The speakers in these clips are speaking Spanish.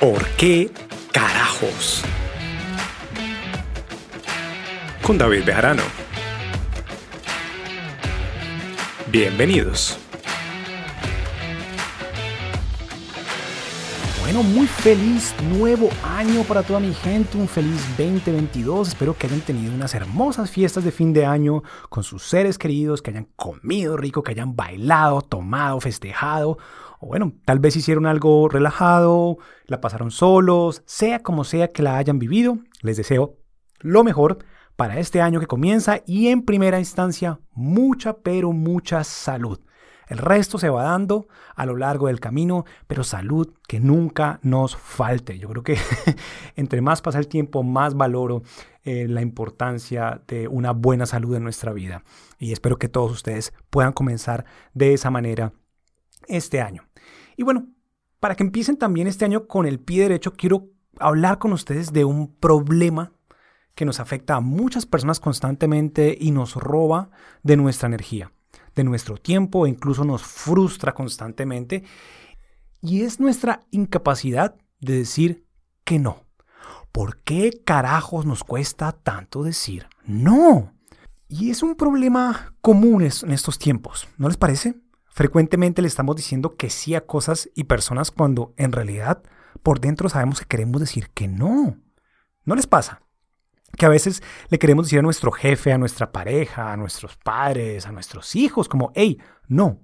¿Por qué carajos? Con David Bejarano. Bienvenidos. Muy feliz nuevo año para toda mi gente, un feliz 2022. Espero que hayan tenido unas hermosas fiestas de fin de año con sus seres queridos, que hayan comido rico, que hayan bailado, tomado, festejado. O bueno, tal vez hicieron algo relajado, la pasaron solos, sea como sea que la hayan vivido. Les deseo lo mejor para este año que comienza y en primera instancia mucha, pero mucha salud. El resto se va dando a lo largo del camino, pero salud que nunca nos falte. Yo creo que entre más pasa el tiempo, más valoro eh, la importancia de una buena salud en nuestra vida. Y espero que todos ustedes puedan comenzar de esa manera este año. Y bueno, para que empiecen también este año con el pie derecho, quiero hablar con ustedes de un problema que nos afecta a muchas personas constantemente y nos roba de nuestra energía de nuestro tiempo incluso nos frustra constantemente. Y es nuestra incapacidad de decir que no. ¿Por qué carajos nos cuesta tanto decir no? Y es un problema común en estos tiempos, ¿no les parece? Frecuentemente le estamos diciendo que sí a cosas y personas cuando en realidad por dentro sabemos que queremos decir que no. ¿No les pasa? Que a veces le queremos decir a nuestro jefe, a nuestra pareja, a nuestros padres, a nuestros hijos, como, hey, no,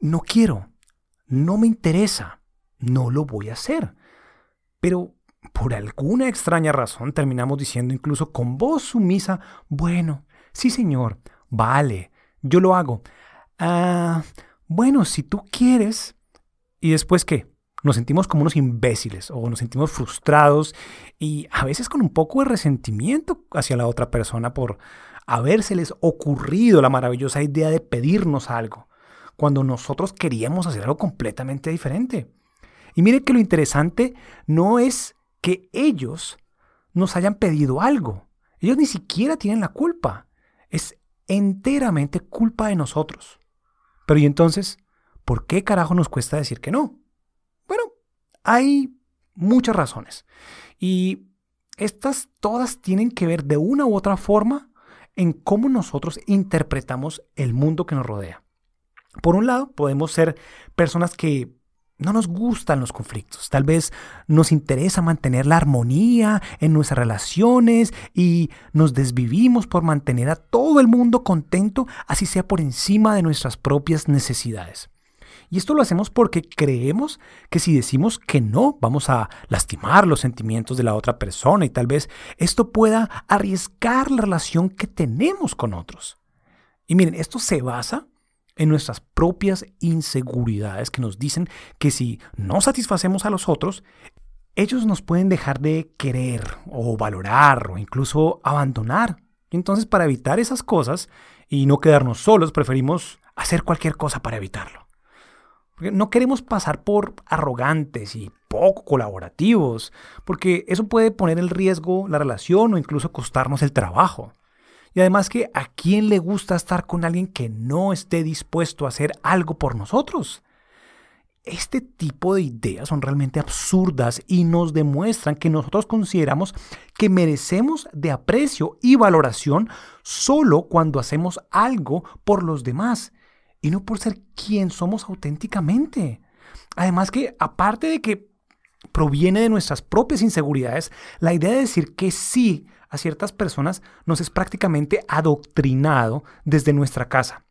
no quiero, no me interesa, no lo voy a hacer. Pero por alguna extraña razón terminamos diciendo incluso con voz sumisa, bueno, sí señor, vale, yo lo hago. Ah, bueno, si tú quieres. ¿Y después qué? Nos sentimos como unos imbéciles o nos sentimos frustrados y a veces con un poco de resentimiento hacia la otra persona por habérseles ocurrido la maravillosa idea de pedirnos algo, cuando nosotros queríamos hacer algo completamente diferente. Y mire que lo interesante no es que ellos nos hayan pedido algo. Ellos ni siquiera tienen la culpa. Es enteramente culpa de nosotros. Pero ¿y entonces? ¿Por qué carajo nos cuesta decir que no? Hay muchas razones y estas todas tienen que ver de una u otra forma en cómo nosotros interpretamos el mundo que nos rodea. Por un lado, podemos ser personas que no nos gustan los conflictos. Tal vez nos interesa mantener la armonía en nuestras relaciones y nos desvivimos por mantener a todo el mundo contento, así sea por encima de nuestras propias necesidades. Y esto lo hacemos porque creemos que si decimos que no, vamos a lastimar los sentimientos de la otra persona y tal vez esto pueda arriesgar la relación que tenemos con otros. Y miren, esto se basa en nuestras propias inseguridades que nos dicen que si no satisfacemos a los otros, ellos nos pueden dejar de querer o valorar o incluso abandonar. Entonces, para evitar esas cosas y no quedarnos solos, preferimos hacer cualquier cosa para evitarlo. No queremos pasar por arrogantes y poco colaborativos, porque eso puede poner en riesgo la relación o incluso costarnos el trabajo. Y además que a quién le gusta estar con alguien que no esté dispuesto a hacer algo por nosotros. Este tipo de ideas son realmente absurdas y nos demuestran que nosotros consideramos que merecemos de aprecio y valoración solo cuando hacemos algo por los demás y no por ser quien somos auténticamente. Además que, aparte de que proviene de nuestras propias inseguridades, la idea de decir que sí a ciertas personas nos es prácticamente adoctrinado desde nuestra casa.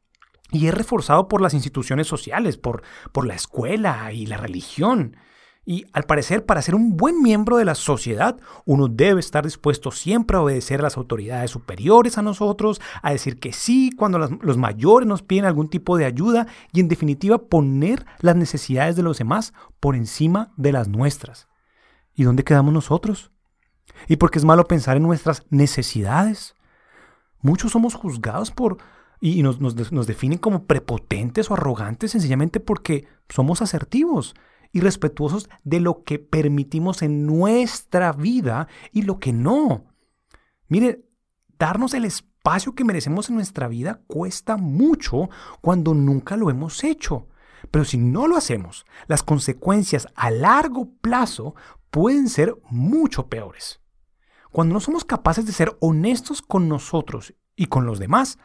Y es reforzado por las instituciones sociales, por, por la escuela y la religión. Y al parecer, para ser un buen miembro de la sociedad, uno debe estar dispuesto siempre a obedecer a las autoridades superiores a nosotros, a decir que sí cuando los mayores nos piden algún tipo de ayuda y en definitiva poner las necesidades de los demás por encima de las nuestras. ¿Y dónde quedamos nosotros? ¿Y por qué es malo pensar en nuestras necesidades? Muchos somos juzgados por y nos, nos definen como prepotentes o arrogantes sencillamente porque somos asertivos y respetuosos de lo que permitimos en nuestra vida y lo que no. Mire, darnos el espacio que merecemos en nuestra vida cuesta mucho cuando nunca lo hemos hecho. Pero si no lo hacemos, las consecuencias a largo plazo pueden ser mucho peores. Cuando no somos capaces de ser honestos con nosotros y con los demás,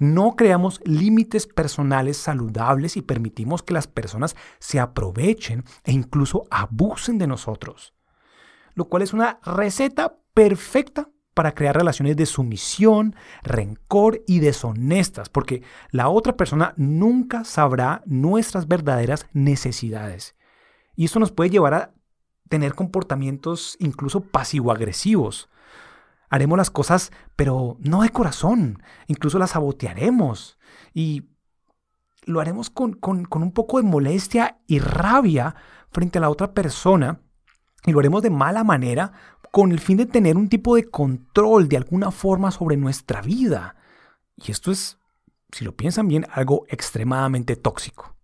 no creamos límites personales saludables y permitimos que las personas se aprovechen e incluso abusen de nosotros. Lo cual es una receta perfecta para crear relaciones de sumisión, rencor y deshonestas, porque la otra persona nunca sabrá nuestras verdaderas necesidades. Y esto nos puede llevar a tener comportamientos incluso pasivo-agresivos. Haremos las cosas, pero no de corazón. Incluso las sabotearemos. Y lo haremos con, con, un poco de molestia y rabia frente a la otra persona. Y lo haremos de mala manera con el fin de tener un tipo de control de alguna forma sobre nuestra vida. Y esto es, si lo piensan bien, algo extremadamente tóxico.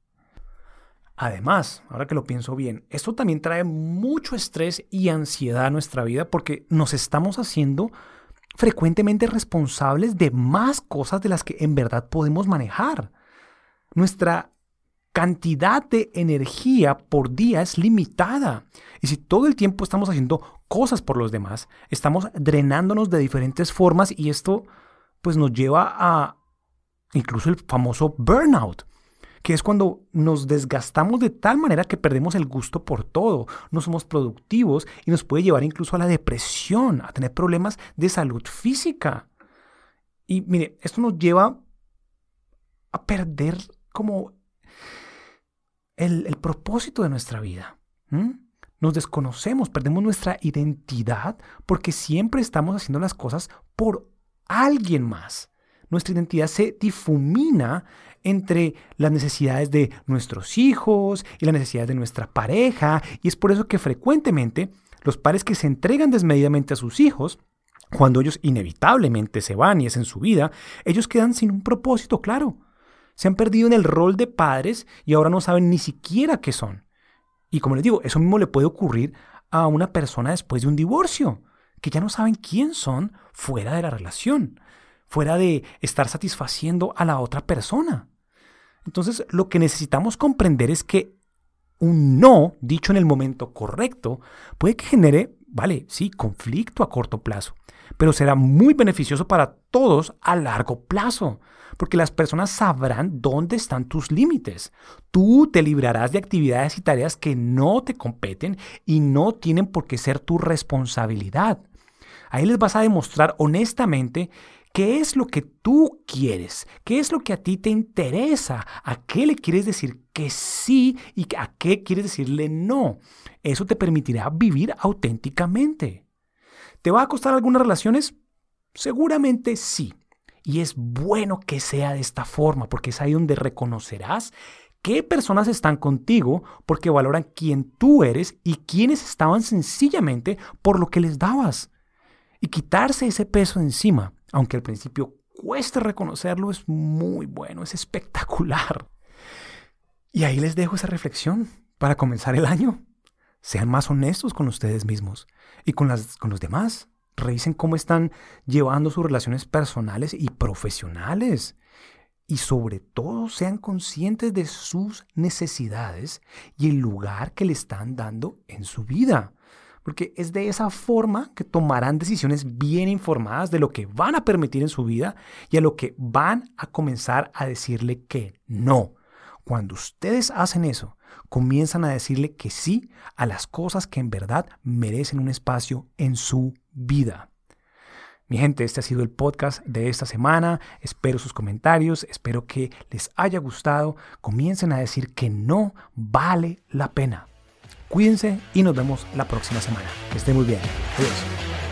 Además, ahora que lo pienso bien, esto también trae mucho estrés y ansiedad a nuestra vida porque nos estamos haciendo frecuentemente responsables de más cosas de las que en verdad podemos manejar. Nuestra cantidad de energía por día es limitada. Y si todo el tiempo estamos haciendo cosas por los demás, estamos drenándonos de diferentes formas y esto pues nos lleva a incluso el famoso burnout que es cuando nos desgastamos de tal manera que perdemos el gusto por todo, no somos productivos y nos puede llevar incluso a la depresión, a tener problemas de salud física. Y mire, esto nos lleva a perder como el, propósito de nuestra vida. Nos desconocemos, perdemos nuestra identidad porque siempre estamos haciendo las cosas por alguien más. Nuestra identidad se difumina entre las necesidades de nuestros hijos y las necesidades de nuestra pareja. Y es por eso que frecuentemente los padres que se entregan desmedidamente a sus hijos, cuando ellos inevitablemente se van y es en su vida, ellos quedan sin un propósito claro. Se han perdido en el rol de padres y ahora no saben ni siquiera qué son. Y como les digo, eso mismo le puede ocurrir a una persona después de un divorcio, que ya no saben quién son fuera de la relación, fuera de estar satisfaciendo a la otra persona. Entonces, lo que necesitamos comprender es que un no dicho en el momento correcto puede que genere, vale, sí, conflicto a corto plazo, pero será muy beneficioso para todos a largo plazo, porque las personas sabrán dónde están tus límites. Tú te librarás de actividades y tareas que no te competen y no tienen por qué ser tu responsabilidad. Ahí les vas a demostrar honestamente ¿Qué es lo que tú quieres? ¿Qué es lo que a ti te interesa? ¿A qué le quieres decir que sí y a qué quieres decirle no? Eso te permitirá vivir auténticamente. ¿Te va a costar algunas relaciones? Seguramente sí. Y es bueno que sea de esta forma, porque es ahí donde reconocerás qué personas están contigo porque valoran quién tú eres y quiénes estaban sencillamente por lo que les dabas. Y quitarse ese peso encima aunque al principio cueste reconocerlo, es muy bueno, es espectacular. Y ahí les dejo esa reflexión para comenzar el año. Sean más honestos con ustedes mismos y con, las, con los demás. Revisen cómo están llevando sus relaciones personales y profesionales. Y sobre todo sean conscientes de sus necesidades y el lugar que le están dando en su vida porque es de esa forma que tomarán decisiones bien informadas de lo que van a permitir en su vida y a lo que van a comenzar a decirle que no. Cuando ustedes hacen eso, comienzan a decirle que sí a las cosas que en verdad merecen un espacio en su vida. Mi gente, este ha sido el podcast de esta semana. Espero sus comentarios, espero que les haya gustado. Comiencen a decir que no vale la pena. Cuídense y nos vemos la próxima semana. Que estén muy bien. Adiós.